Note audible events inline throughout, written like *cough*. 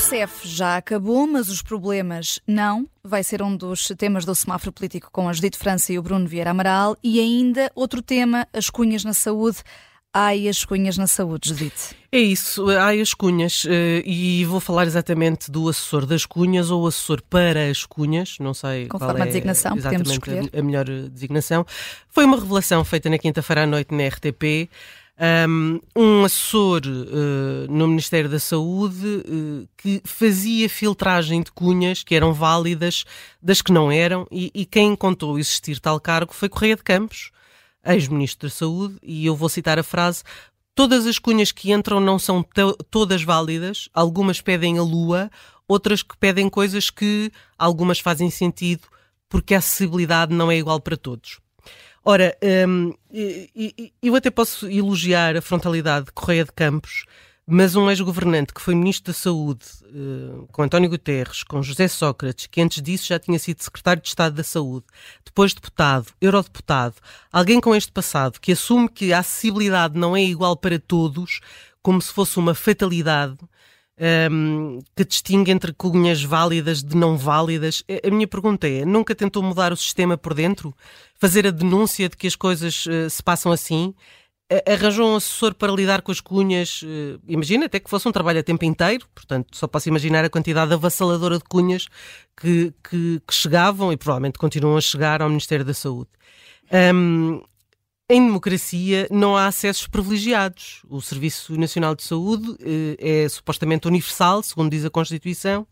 CEF já acabou, mas os problemas não. Vai ser um dos temas do semáforo político com a Judite França e o Bruno Vieira Amaral. E ainda outro tema, as cunhas na saúde. Ai, as cunhas na saúde, Judite. É isso, ai as cunhas. Eh, e vou falar exatamente do assessor das cunhas ou assessor para as cunhas, não sei Conforme qual é a designação, exatamente podemos a, a melhor designação. Foi uma revelação feita na quinta-feira à noite na RTP. Um, assessor uh, no Ministério da Saúde uh, que fazia filtragem de cunhas que eram válidas das que não eram, e, e quem contou existir tal cargo foi Correia de Campos, ex-ministro da Saúde, e eu vou citar a frase: Todas as cunhas que entram não são todas válidas, algumas pedem a lua, outras que pedem coisas que algumas fazem sentido porque a acessibilidade não é igual para todos. Ora, um, eu até posso elogiar a frontalidade de Correia de Campos, mas um ex-governante que foi Ministro da Saúde, uh, com António Guterres, com José Sócrates, que antes disso já tinha sido Secretário de Estado da Saúde, depois deputado, eurodeputado, alguém com este passado que assume que a acessibilidade não é igual para todos, como se fosse uma fatalidade, um, que distingue entre cunhas válidas de não válidas. A minha pergunta é: nunca tentou mudar o sistema por dentro? Fazer a denúncia de que as coisas uh, se passam assim? arranjou um assessor para lidar com as cunhas, uh, imagina até que fosse um trabalho a tempo inteiro, portanto só posso imaginar a quantidade avassaladora de cunhas que, que, que chegavam e provavelmente continuam a chegar ao Ministério da Saúde. Um, em democracia não há acessos privilegiados. O Serviço Nacional de Saúde eh, é supostamente universal, segundo diz a Constituição,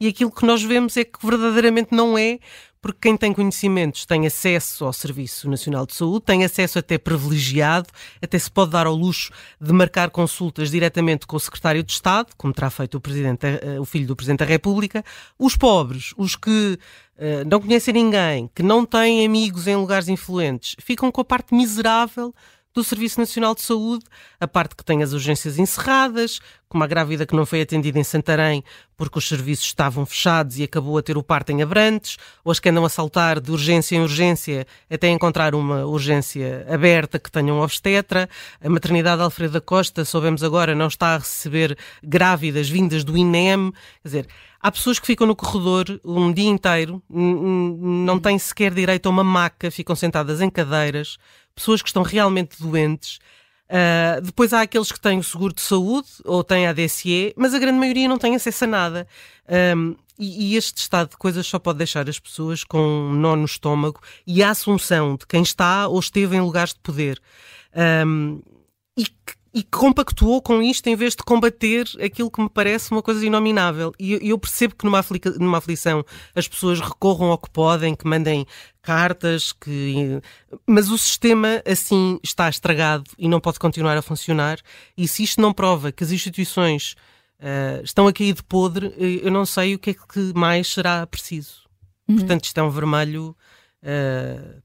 e aquilo que nós vemos é que verdadeiramente não é, porque quem tem conhecimentos tem acesso ao Serviço Nacional de Saúde, tem acesso até privilegiado, até se pode dar ao luxo de marcar consultas diretamente com o Secretário de Estado, como terá feito o, Presidente, eh, o filho do Presidente da República. Os pobres, os que uh, não conhecem ninguém, que não têm amigos em lugares influentes, ficam com a parte miserável do Serviço Nacional de Saúde, a parte que tem as urgências encerradas, como a grávida que não foi atendida em Santarém porque os serviços estavam fechados e acabou a ter o parto em Abrantes, ou as que andam a saltar de urgência em urgência até encontrar uma urgência aberta que tenha um obstetra. A maternidade Alfredo da Costa, soubemos agora, não está a receber grávidas vindas do INEM. Quer dizer, há pessoas que ficam no corredor um dia inteiro, não têm sequer direito a uma maca, ficam sentadas em cadeiras, pessoas que estão realmente doentes. Uh, depois há aqueles que têm o seguro de saúde ou têm a DSE, mas a grande maioria não tem acesso a nada. Um, e, e, este estado de coisas só pode deixar as pessoas com um nó no estômago e a assunção de quem está ou esteve em lugares de poder. Um, e que e compactuou com isto em vez de combater aquilo que me parece uma coisa inominável. E eu percebo que numa, numa aflição as pessoas recorram ao que podem, que mandem cartas, que... mas o sistema assim está estragado e não pode continuar a funcionar. E se isto não prova que as instituições uh, estão a cair de podre, eh, eu não sei o que é que mais será preciso. Uhum. Portanto, isto é um vermelho. Uh,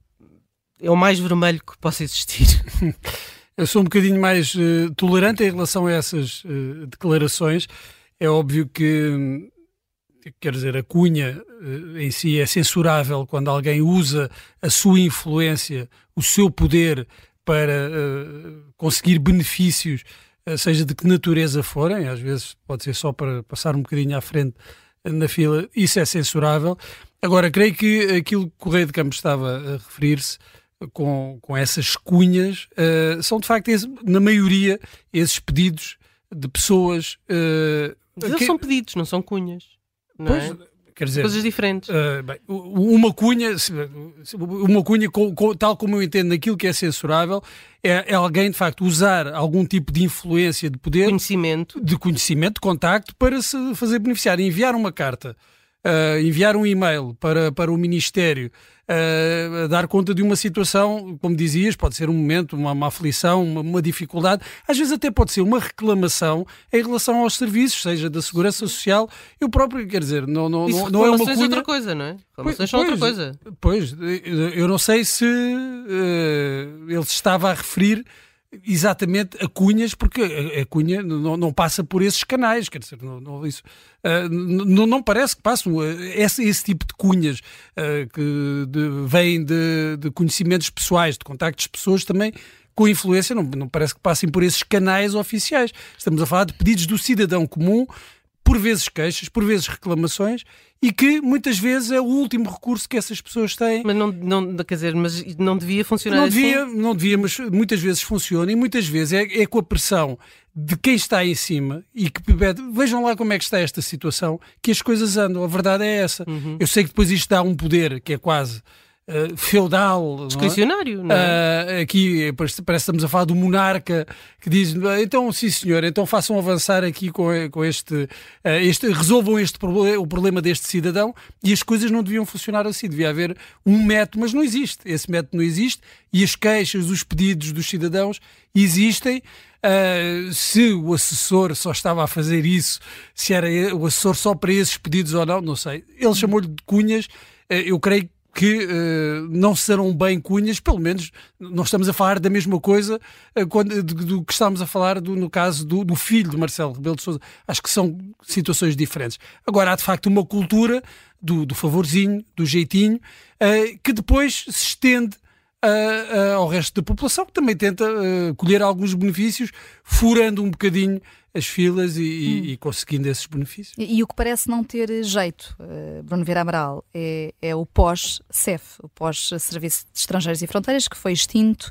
é o mais vermelho que possa existir. *laughs* Eu sou um bocadinho mais uh, tolerante em relação a essas uh, declarações. É óbvio que, quer dizer, a cunha uh, em si é censurável quando alguém usa a sua influência, o seu poder para conseguir benefícios, seja de que natureza forem, às vezes pode ser só para passar um bocadinho à frente na fila, isso é censurável. Agora, creio que aquilo que o Correio de Campos estava a referir-se com, com essas cunhas uh, são de facto, esse, na maioria, esses pedidos de pessoas. Uh, Eles que... são pedidos, não são cunhas. Não pois, é? Quer dizer, coisas diferentes. Uh, bem, uma cunha, uma cunha tal como eu entendo naquilo que é censurável, é, é, alguém de facto usar algum tipo de influência, de poder, conhecimento, de conhecimento, de contacto para se fazer beneficiar, enviar uma carta, uh, enviar um e-mail para, para o Ministério uh, dar conta de uma situação, como dizias, pode ser um momento, uma, uma aflição, uma, uma, dificuldade, às vezes até pode ser uma reclamação em relação aos serviços, seja da Segurança Social. Eu próprio, quer dizer, não, não, Isso, não, é uma cunha... outra coisa, não é? Reclamações são outra coisa. Pois, eu não sei se uh, ele se estava a referir exatamente a cunhas, porque a, cunha não, não, passa por esses canais, quer dizer, não, não isso, uh, não, não, parece que passam esse, esse tipo de cunhas uh, que de, vêm de, de, conhecimentos pessoais, de contactos de pessoas também com influência, não, não parece que passem por esses canais oficiais. Estamos a falar de pedidos do cidadão comum por vezes queixas, por vezes reclamações, e que muitas vezes é o último recurso que essas pessoas têm. Mas não, não quer dizer, mas não devia funcionar não assim? Devia, não devia, mas muitas vezes funciona e muitas vezes é, é com a pressão de quem está em cima e que pede, vejam lá como é que está esta situação, que as coisas andam. A verdade é essa. Uhum. Eu sei que depois isto dá um poder que é quase uh, feudal. Discricionário, não é? Uh, aqui parece, parece que estamos a falar do monarca que diz: então, sim senhor, então façam avançar aqui com, com este, uh, este. resolvam este problema, o problema deste cidadão e as coisas não deviam funcionar assim. Devia haver um método, mas não existe. Esse método não existe e as queixas, os pedidos dos cidadãos existem. Uh, se o assessor só estava a fazer isso, se era o assessor só para esses pedidos ou não, não sei. Ele chamou-lhe de cunhas. Uh, eu creio que uh, não serão bem cunhas, pelo menos não estamos a falar da mesma coisa uh, quando, do, do, que estamos a falar do, no caso do, do, filho de Marcelo Rebelo de Sousa. Acho que são situações diferentes. Agora, há de facto uma cultura do, do favorzinho, do jeitinho, uh, que depois se estende ao resto da população, que também tenta colher alguns benefícios, furando um bocadinho as filas e, hum. e, conseguindo esses benefícios. E, e, o que parece não ter jeito, uh, Bruno Vieira Amaral, é, é o pós-CEF, o pós-Serviço de Estrangeiros e Fronteiras, que foi extinto.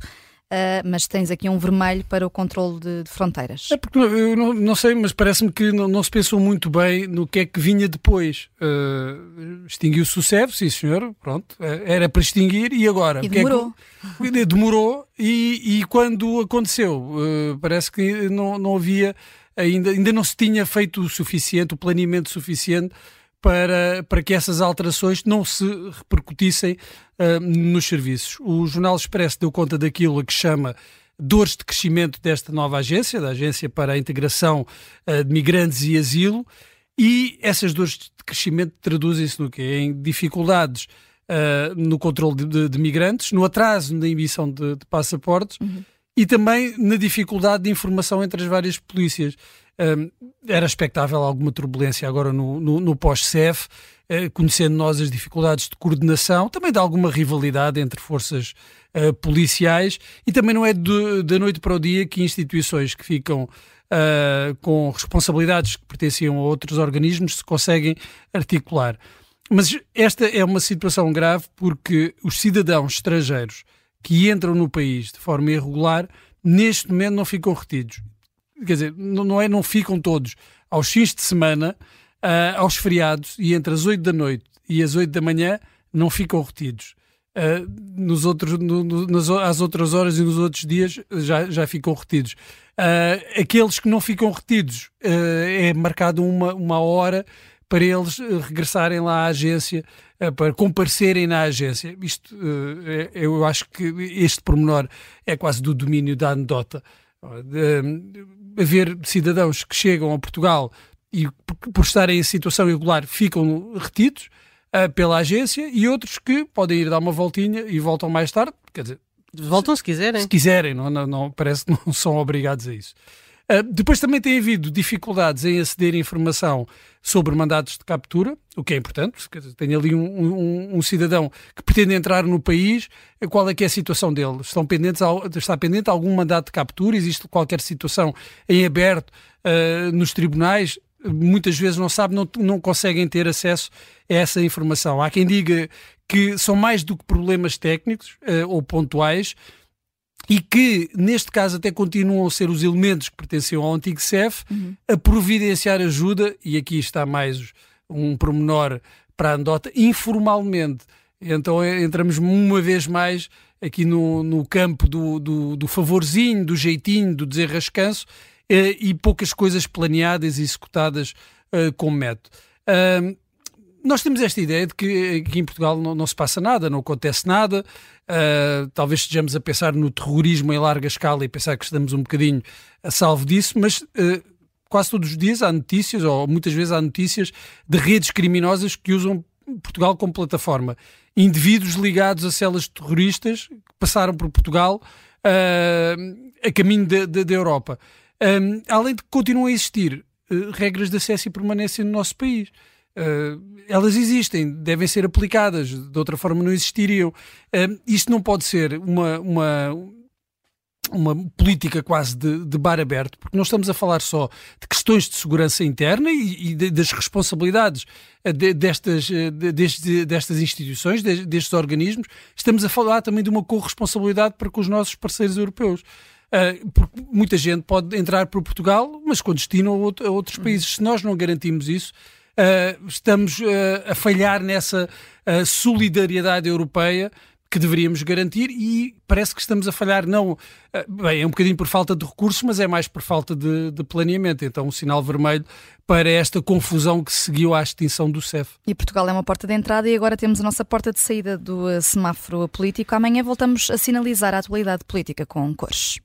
Uh, mas tens aqui um vermelho para o controle de, de fronteiras. É porque eu não, não sei, mas parece-me que não, não, se pensou muito bem no que é que vinha depois. Uh, Extinguiu-se o CEF, sim senhor, pronto, era para extinguir e agora? E demorou. É que, *laughs* demorou e, e, quando aconteceu, uh, parece que não, não havia ainda, ainda não se tinha feito o suficiente, o planeamento suficiente para, para que essas alterações não se repercutissem uh, nos serviços. O Jornal Expresso deu conta daquilo a que chama dores de crescimento desta nova agência, da Agência para a Integração uh, de Migrantes e Asilo, e essas dores de crescimento traduzem-se no quê? Em dificuldades uh, no controle de, de, de, migrantes, no atraso na emissão de, de passaportes, uhum e também na dificuldade de informação entre as várias polícias. Era expectável alguma turbulência agora no, no, no pós-CEF, uh, conhecendo nós as dificuldades de coordenação, também de alguma rivalidade entre forças uh, policiais e também não é da noite para o dia que instituições que ficam uh, com responsabilidades que pertenciam a outros organismos se conseguem articular. Mas esta é uma situação grave porque os cidadãos estrangeiros que entram no país de forma irregular, neste momento não ficam retidos. Quer dizer, não é não ficam todos. Aos fins de semana, uh, aos feriados, e entre as 8 da noite e as 8 da manhã, não ficam retidos. Uh, nos outros, no, no, nas, às outras horas e nos outros dias já, já ficam retidos. Uh, aqueles que não ficam retidos, é marcado uma, uma hora para eles regressarem lá à agência para comparecerem na agência. Isto, é, eu acho que este pormenor é quase do domínio da anedota. Haver cidadãos que chegam a Portugal e, por estarem em situação irregular, ficam retidos uh, pela agência e outros que podem ir dar uma voltinha e voltam mais tarde. Quer dizer, voltam se quiserem. Se quiserem, não, não, não parece que não são obrigados a isso. Uh, depois também tem havido dificuldades em aceder a informação sobre mandados de captura, o que é importante. Tem ali um, um, um, cidadão que pretende entrar no país, qual é que é a situação dele? Estão pendentes, está pendente algum mandado de captura? Existe qualquer situação em aberto uh, nos tribunais? Muitas vezes não sabe, não, não conseguem ter acesso a essa informação. Há quem diga que são mais do que problemas técnicos uh, ou pontuais, e que, neste caso, até continuam a ser os elementos que pertenciam ao antigo CEF uhum. a providenciar ajuda, e aqui está mais um promenor para a andota, informalmente. Então é, entramos uma vez mais aqui no, no campo do, do, do favorzinho, do jeitinho, do desenrascanço eh, e poucas coisas planeadas e executadas eh, com método. Uh, nós temos esta ideia de que aqui em Portugal não, não se passa nada, não acontece nada. Uh, talvez estejamos a pensar no terrorismo em larga escala e pensar que estamos um bocadinho a salvo disso, mas uh, quase todos os dias há notícias, ou muitas vezes há notícias, de redes criminosas que usam Portugal como plataforma. Indivíduos ligados a celas terroristas que passaram por Portugal uh, a caminho da Europa. Um, além de que continuam a existir regras de acesso e permanência no nosso país. Uh, elas existem, devem ser aplicadas, de outra forma não existiriam. Uh, isto não pode ser uma, uma, uma política quase de, de, bar aberto, porque não estamos a falar só de questões de segurança interna e, e de, das responsabilidades eh, de, destas, destes, destas instituições, destes organismos, estamos a falar também de uma corresponsabilidade para com os nossos parceiros europeus. Uh, porque muita gente pode entrar por Portugal, mas com destino a, outro, a outros uhum. países. Se nós não garantimos isso, uh, estamos uh, a falhar nessa solidariedade europeia que deveríamos garantir e parece que estamos a falhar, não, bem, é um bocadinho por falta de recursos, mas é mais por falta de, de planeamento. Então, um sinal vermelho para esta confusão que seguiu à extinção do CEF. E Portugal é uma porta de entrada e agora temos a nossa porta de saída do semáforo político. Amanhã voltamos a sinalizar a atualidade política com cores.